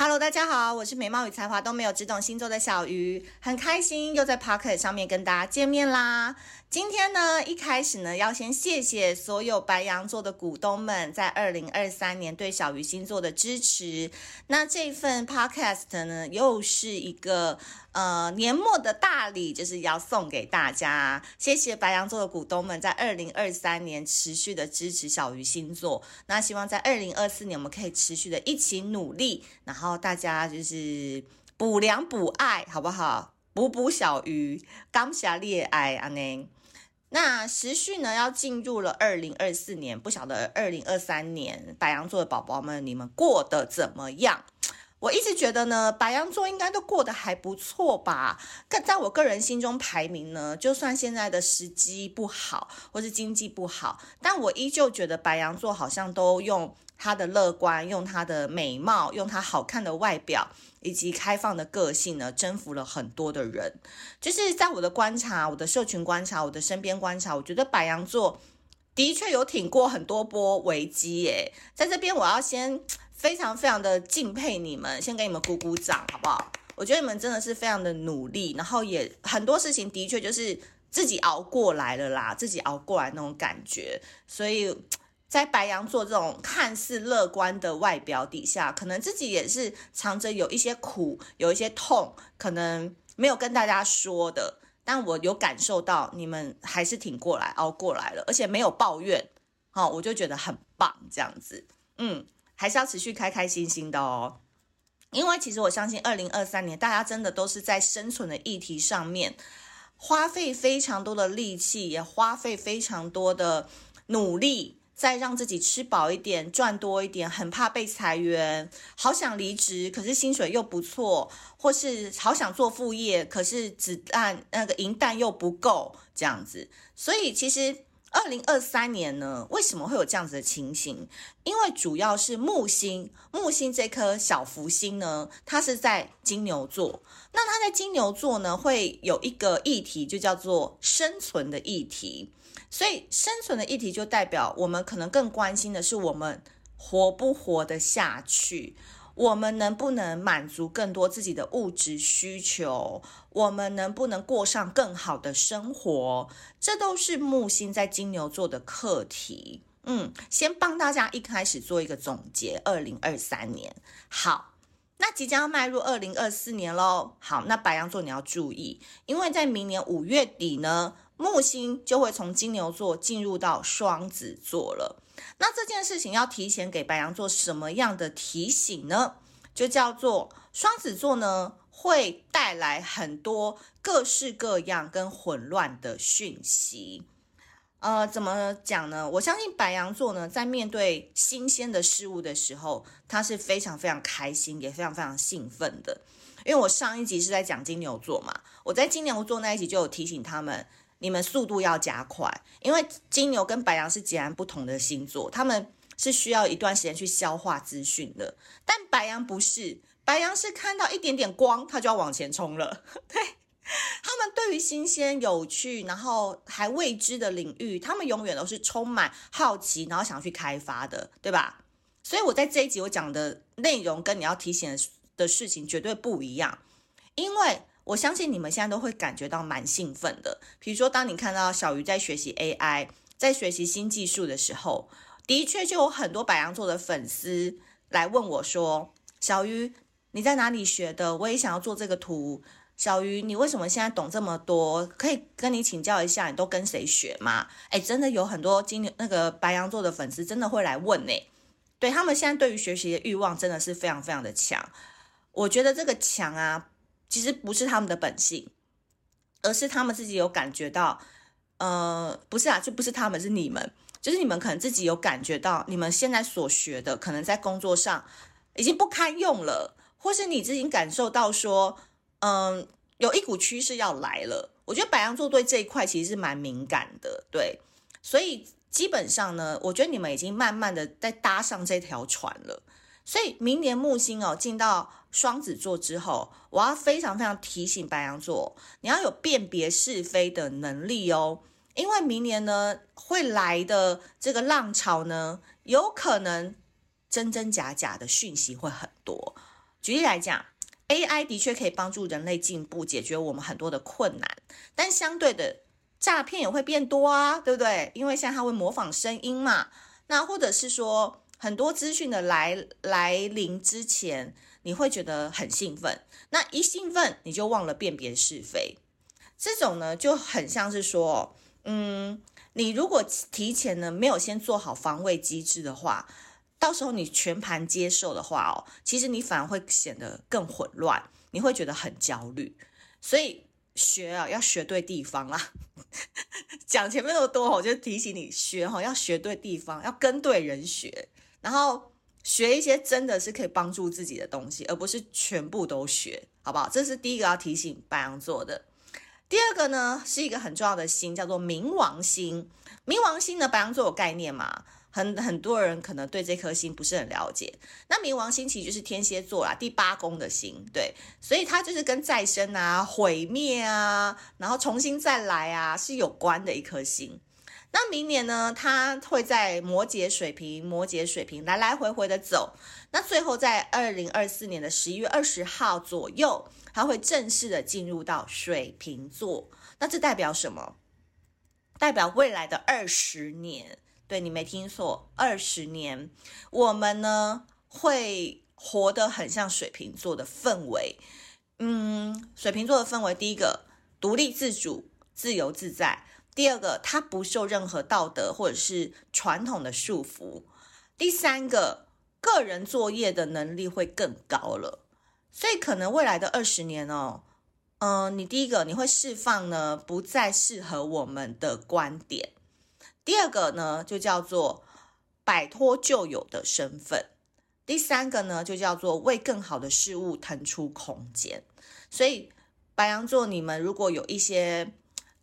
Hello，大家好，我是美貌与才华都没有，只懂星座的小鱼，很开心又在 Pocket 上面跟大家见面啦。今天呢，一开始呢，要先谢谢所有白羊座的股东们在二零二三年对小鱼星座的支持。那这份 Podcast 呢，又是一个呃年末的大礼，就是要送给大家。谢谢白羊座的股东们在二零二三年持续的支持小鱼星座。那希望在二零二四年，我们可以持续的一起努力，然后大家就是补粮补爱，好不好？补补小鱼，刚下恋爱啊呢。那时序呢，要进入了二零二四年，不晓得二零二三年白羊座的宝宝们，你们过得怎么样？我一直觉得呢，白羊座应该都过得还不错吧。在我个人心中排名呢，就算现在的时机不好，或是经济不好，但我依旧觉得白羊座好像都用他的乐观，用他的美貌，用他好看的外表，以及开放的个性呢，征服了很多的人。就是在我的观察，我的社群观察，我的身边观察，我觉得白羊座的确有挺过很多波危机耶。在这边，我要先。非常非常的敬佩你们，先给你们鼓鼓掌，好不好？我觉得你们真的是非常的努力，然后也很多事情的确就是自己熬过来了啦，自己熬过来那种感觉。所以在白羊座这种看似乐观的外表底下，可能自己也是藏着有一些苦，有一些痛，可能没有跟大家说的，但我有感受到你们还是挺过来，熬过来了，而且没有抱怨，好，我就觉得很棒，这样子，嗯。还是要持续开开心心的哦，因为其实我相信，二零二三年大家真的都是在生存的议题上面花费非常多的力气，也花费非常多的努力，在让自己吃饱一点、赚多一点，很怕被裁员，好想离职，可是薪水又不错，或是好想做副业，可是子弹那个银弹又不够，这样子，所以其实。二零二三年呢，为什么会有这样子的情形？因为主要是木星，木星这颗小福星呢，它是在金牛座。那它在金牛座呢，会有一个议题，就叫做生存的议题。所以，生存的议题就代表我们可能更关心的是我们活不活得下去。我们能不能满足更多自己的物质需求？我们能不能过上更好的生活？这都是木星在金牛座的课题。嗯，先帮大家一开始做一个总结。二零二三年，好，那即将要迈入二零二四年喽。好，那白羊座你要注意，因为在明年五月底呢，木星就会从金牛座进入到双子座了。那这件事情要提前给白羊座什么样的提醒呢？就叫做双子座呢，会带来很多各式各样跟混乱的讯息。呃，怎么讲呢？我相信白羊座呢，在面对新鲜的事物的时候，他是非常非常开心，也非常非常兴奋的。因为我上一集是在讲金牛座嘛，我在金牛座那一集就有提醒他们。你们速度要加快，因为金牛跟白羊是截然不同的星座，他们是需要一段时间去消化资讯的。但白羊不是，白羊是看到一点点光，他就要往前冲了。对，他们对于新鲜、有趣，然后还未知的领域，他们永远都是充满好奇，然后想要去开发的，对吧？所以我在这一集我讲的内容跟你要提醒的事情绝对不一样，因为。我相信你们现在都会感觉到蛮兴奋的。比如说，当你看到小鱼在学习 AI，在学习新技术的时候，的确就有很多白羊座的粉丝来问我说：“小鱼，你在哪里学的？我也想要做这个图。小鱼，你为什么现在懂这么多？可以跟你请教一下，你都跟谁学吗？”诶，真的有很多金牛那个白羊座的粉丝真的会来问呢。对，他们现在对于学习的欲望真的是非常非常的强。我觉得这个强啊。其实不是他们的本性，而是他们自己有感觉到，呃，不是啊，就不是他们，是你们，就是你们可能自己有感觉到，你们现在所学的可能在工作上已经不堪用了，或是你自己感受到说，嗯、有一股趋势要来了。我觉得白羊座对这一块其实是蛮敏感的，对，所以基本上呢，我觉得你们已经慢慢的在搭上这条船了。所以明年木星哦进到双子座之后，我要非常非常提醒白羊座，你要有辨别是非的能力哦，因为明年呢会来的这个浪潮呢，有可能真真假假的讯息会很多。举例来讲，AI 的确可以帮助人类进步，解决我们很多的困难，但相对的诈骗也会变多啊，对不对？因为现在它会模仿声音嘛，那或者是说很多资讯的来来临之前，你会觉得很兴奋，那一兴奋你就忘了辨别是非，这种呢就很像是说，嗯，你如果提前呢没有先做好防卫机制的话。到时候你全盘接受的话哦，其实你反而会显得更混乱，你会觉得很焦虑。所以学啊，要学对地方啦。讲前面那么多，我就提醒你学哈，要学对地方，要跟对人学，然后学一些真的是可以帮助自己的东西，而不是全部都学，好不好？这是第一个要提醒白羊座的。第二个呢，是一个很重要的星，叫做冥王星。冥王星呢，白羊座有概念吗？很很多人可能对这颗星不是很了解，那冥王星其实就是天蝎座啦，第八宫的星，对，所以它就是跟再生啊、毁灭啊，然后重新再来啊是有关的一颗星。那明年呢，它会在摩羯、水瓶、摩羯、水瓶来来回回的走，那最后在二零二四年的十一月二十号左右，它会正式的进入到水瓶座。那这代表什么？代表未来的二十年。对，你没听错，二十年，我们呢会活得很像水瓶座的氛围。嗯，水瓶座的氛围，第一个独立自主、自由自在；第二个，他不受任何道德或者是传统的束缚；第三个，个人作业的能力会更高了。所以，可能未来的二十年哦，嗯、你第一个你会释放呢不再适合我们的观点。第二个呢，就叫做摆脱旧有的身份；第三个呢，就叫做为更好的事物腾出空间。所以，白羊座，你们如果有一些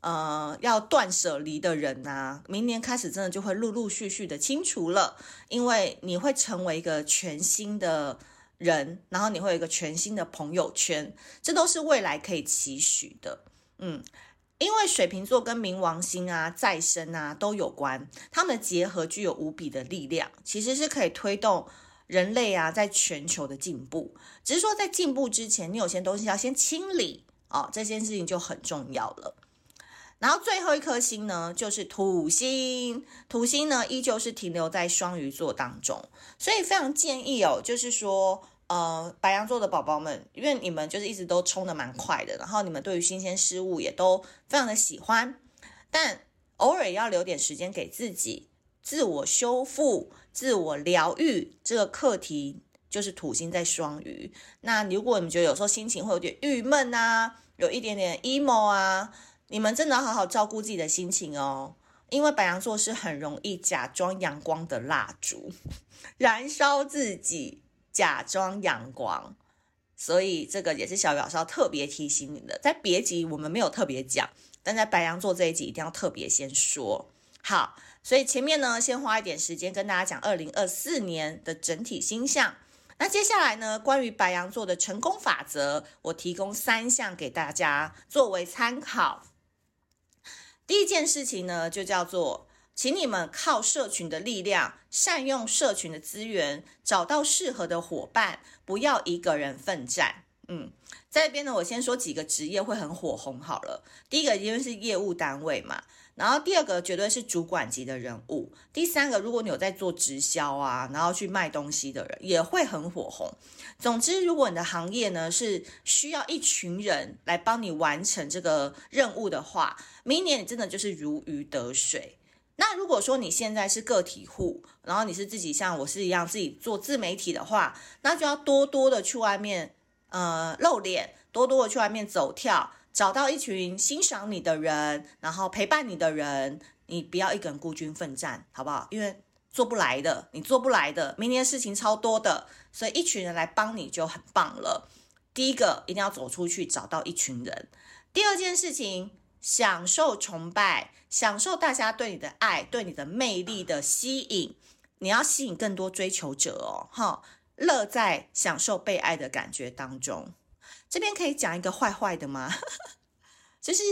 呃要断舍离的人呐、明年开始真的就会陆陆续续的清除了，因为你会成为一个全新的人，然后你会有一个全新的朋友圈，这都是未来可以期许的。嗯。因为水瓶座跟冥王星啊、再生啊都有关，他们的结合具有无比的力量，其实是可以推动人类啊在全球的进步。只是说在进步之前，你有些东西要先清理哦，这件事情就很重要了。然后最后一颗星呢，就是土星，土星呢依旧是停留在双鱼座当中，所以非常建议哦，就是说。呃，白羊座的宝宝们，因为你们就是一直都冲得蛮快的，然后你们对于新鲜事物也都非常的喜欢，但偶尔要留点时间给自己，自我修复、自我疗愈这个课题，就是土星在双鱼。那如果你们觉得有时候心情会有点郁闷啊，有一点点 emo 啊，你们真的要好好照顾自己的心情哦，因为白羊座是很容易假装阳光的蜡烛，燃烧自己。假装阳光，所以这个也是小雨老师要特别提醒你的。在别集我们没有特别讲，但在白羊座这一集一定要特别先说。好，所以前面呢，先花一点时间跟大家讲二零二四年的整体星象。那接下来呢，关于白羊座的成功法则，我提供三项给大家作为参考。第一件事情呢，就叫做。请你们靠社群的力量，善用社群的资源，找到适合的伙伴，不要一个人奋战。嗯，在这边呢，我先说几个职业会很火红好了。第一个因为是业务单位嘛，然后第二个绝对是主管级的人物，第三个如果你有在做直销啊，然后去卖东西的人也会很火红。总之，如果你的行业呢是需要一群人来帮你完成这个任务的话，明年你真的就是如鱼得水。那如果说你现在是个体户，然后你是自己像我是一样自己做自媒体的话，那就要多多的去外面呃露脸，多多的去外面走跳，找到一群欣赏你的人，然后陪伴你的人，你不要一个人孤军奋战，好不好？因为做不来的，你做不来的，明年事情超多的，所以一群人来帮你就很棒了。第一个一定要走出去，找到一群人。第二件事情。享受崇拜，享受大家对你的爱，对你的魅力的吸引。你要吸引更多追求者哦，哈，乐在享受被爱的感觉当中。这边可以讲一个坏坏的吗？就是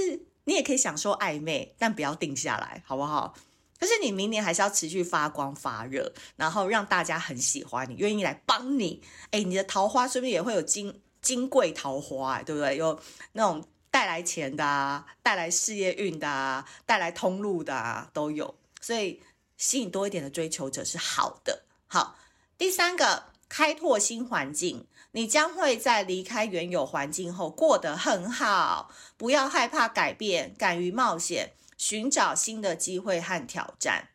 你也可以享受暧昧，但不要定下来，好不好？可是你明年还是要持续发光发热，然后让大家很喜欢你，愿意来帮你。哎，你的桃花是不是也会有金金贵桃花？对不对？有那种带来钱的啊，带来事业运的啊，带来通路的啊，都有。所以吸引多一点的追求者是好的。好，第三个，开拓新环境。你将会在离开原有环境后过得很好，不要害怕改变，敢于冒险，寻找新的机会和挑战。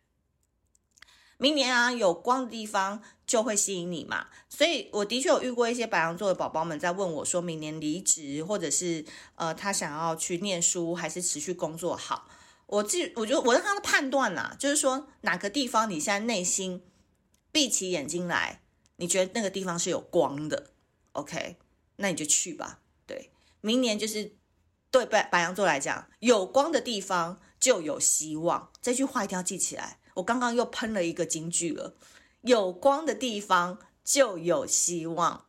明年啊，有光的地方就会吸引你嘛。所以我的确有遇过一些白羊座的宝宝们在问我，说明年离职，或者是呃，他想要去念书，还是持续工作好。我自，我就我让他的判断呐，就是说哪个地方你现在内心闭起眼睛来，你觉得那个地方是有光的。OK，那你就去吧。对，明年就是对白白羊座来讲，有光的地方就有希望。这句话一定要记起来。我刚刚又喷了一个金句了，有光的地方就有希望。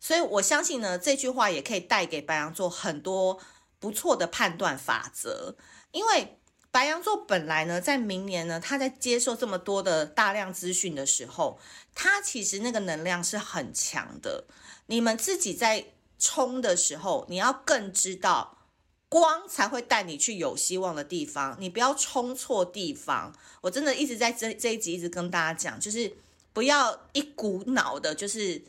所以我相信呢，这句话也可以带给白羊座很多不错的判断法则。因为白羊座本来呢，在明年呢，他在接受这么多的大量资讯的时候，他其实那个能量是很强的。你们自己在冲的时候，你要更知道光才会带你去有希望的地方。你不要冲错地方。我真的一直在这这一集一直跟大家讲，就是不要一股脑的，就是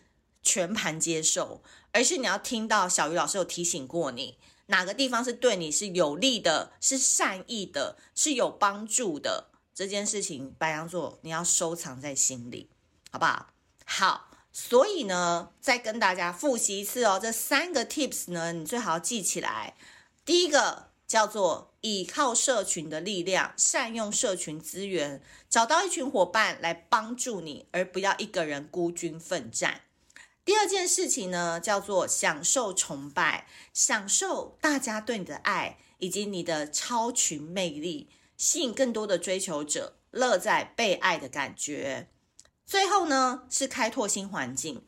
全盘接受，而是你要听到小鱼老师有提醒过你，哪个地方是对你是有利的，是善意的，是有帮助的。这件事情，白羊座你要收藏在心里，好不好？好。所以呢，再跟大家复习一次哦，这三个 tips 呢，你最好要记起来。第一个叫做依靠社群的力量，善用社群资源，找到一群伙伴来帮助你，而不要一个人孤军奋战。第二件事情呢，叫做享受崇拜，享受大家对你的爱，以及你的超群魅力，吸引更多的追求者，乐在被爱的感觉。最后呢，是开拓新环境。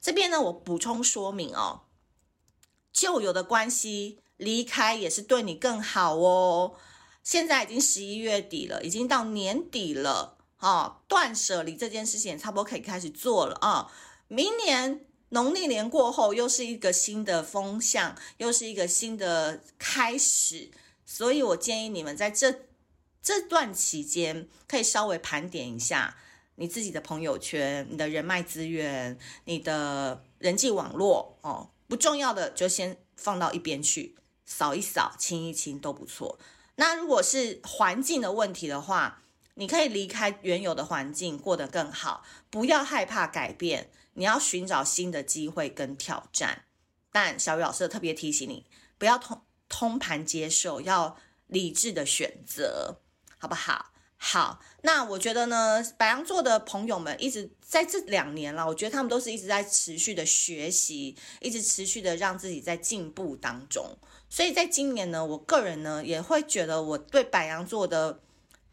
这边呢，我补充说明哦，旧有的关系离开也是对你更好哦。现在已经十一月底了，已经到年底了，哦，断舍离这件事情也差不多可以开始做了啊。明年农历年过后，又是一个新的风向，又是一个新的开始。所以我建议你们在这这段期间，可以稍微盘点一下。你自己的朋友圈、你的人脉资源、你的人际网络哦，不重要的就先放到一边去，扫一扫、清一清都不错。那如果是环境的问题的话，你可以离开原有的环境，过得更好。不要害怕改变，你要寻找新的机会跟挑战。但小雨老师特别提醒你，不要通通盘接受，要理智的选择，好不好？好，那我觉得呢，白羊座的朋友们一直在这两年了，我觉得他们都是一直在持续的学习，一直持续的让自己在进步当中。所以在今年呢，我个人呢也会觉得我对白羊座的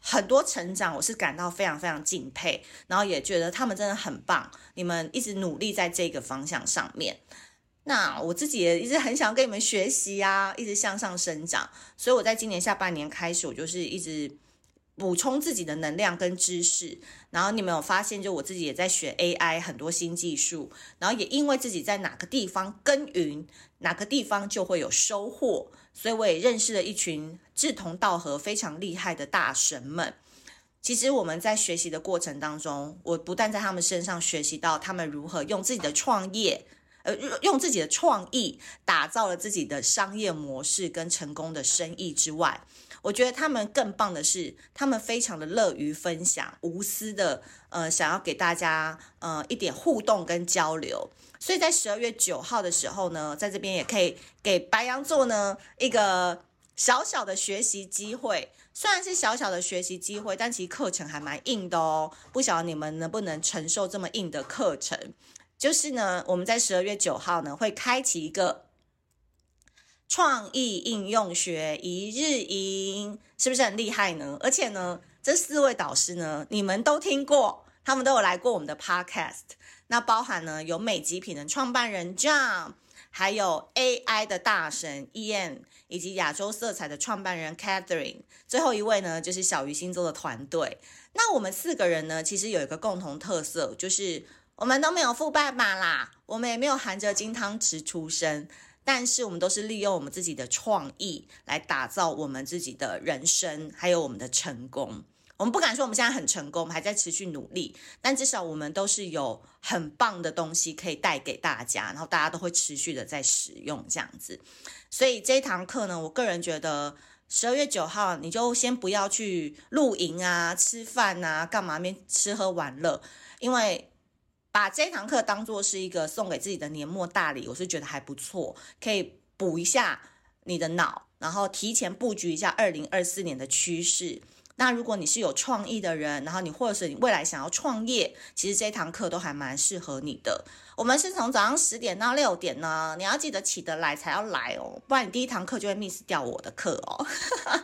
很多成长，我是感到非常非常敬佩，然后也觉得他们真的很棒，你们一直努力在这个方向上面。那我自己也一直很想跟你们学习啊，一直向上生长。所以我在今年下半年开始，我就是一直。补充自己的能量跟知识，然后你们有发现，就我自己也在学 AI 很多新技术，然后也因为自己在哪个地方耕耘，哪个地方就会有收获，所以我也认识了一群志同道合、非常厉害的大神们。其实我们在学习的过程当中，我不但在他们身上学习到他们如何用自己的创业，呃，用自己的创意打造了自己的商业模式跟成功的生意之外。我觉得他们更棒的是，他们非常的乐于分享，无私的，呃，想要给大家，呃，一点互动跟交流。所以在十二月九号的时候呢，在这边也可以给白羊座呢一个小小的学习机会。虽然是小小的学习机会，但其实课程还蛮硬的哦。不晓得你们能不能承受这么硬的课程？就是呢，我们在十二月九号呢会开启一个。创意应用学一日营是不是很厉害呢？而且呢，这四位导师呢，你们都听过，他们都有来过我们的 podcast。那包含呢，有美极品的创办人 John，还有 AI 的大神 Ian，以及亚洲色彩的创办人 Catherine。最后一位呢，就是小鱼星座的团队。那我们四个人呢，其实有一个共同特色，就是我们都没有富爸爸啦，我们也没有含着金汤匙出生。但是我们都是利用我们自己的创意来打造我们自己的人生，还有我们的成功。我们不敢说我们现在很成功，我们还在持续努力，但至少我们都是有很棒的东西可以带给大家，然后大家都会持续的在使用这样子。所以这一堂课呢，我个人觉得十二月九号你就先不要去露营啊、吃饭啊、干嘛边吃喝玩乐，因为。把这堂课当做是一个送给自己的年末大礼，我是觉得还不错，可以补一下你的脑，然后提前布局一下二零二四年的趋势。那如果你是有创意的人，然后你或者是你未来想要创业，其实这堂课都还蛮适合你的。我们是从早上十点到六点呢，你要记得起得来才要来哦，不然你第一堂课就会 miss 掉我的课哦。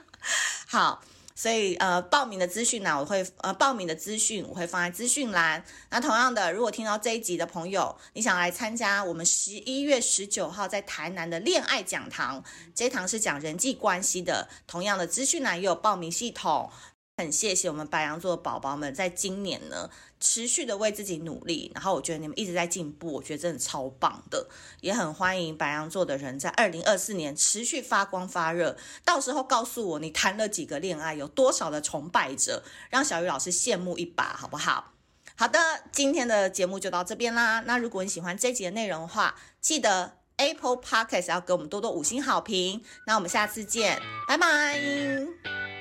好。所以，呃，报名的资讯呢，我会呃，报名的资讯我会放在资讯栏。那同样的，如果听到这一集的朋友，你想来参加我们十一月十九号在台南的恋爱讲堂，这一堂是讲人际关系的，同样的资讯栏也有报名系统。很谢谢我们白羊座的宝宝们，在今年呢持续的为自己努力，然后我觉得你们一直在进步，我觉得真的超棒的，也很欢迎白羊座的人在二零二四年持续发光发热，到时候告诉我你谈了几个恋爱，有多少的崇拜者，让小雨老师羡慕一把，好不好？好的，今天的节目就到这边啦。那如果你喜欢这集的内容的话，记得 Apple Podcast 要给我们多多五星好评。那我们下次见，拜拜。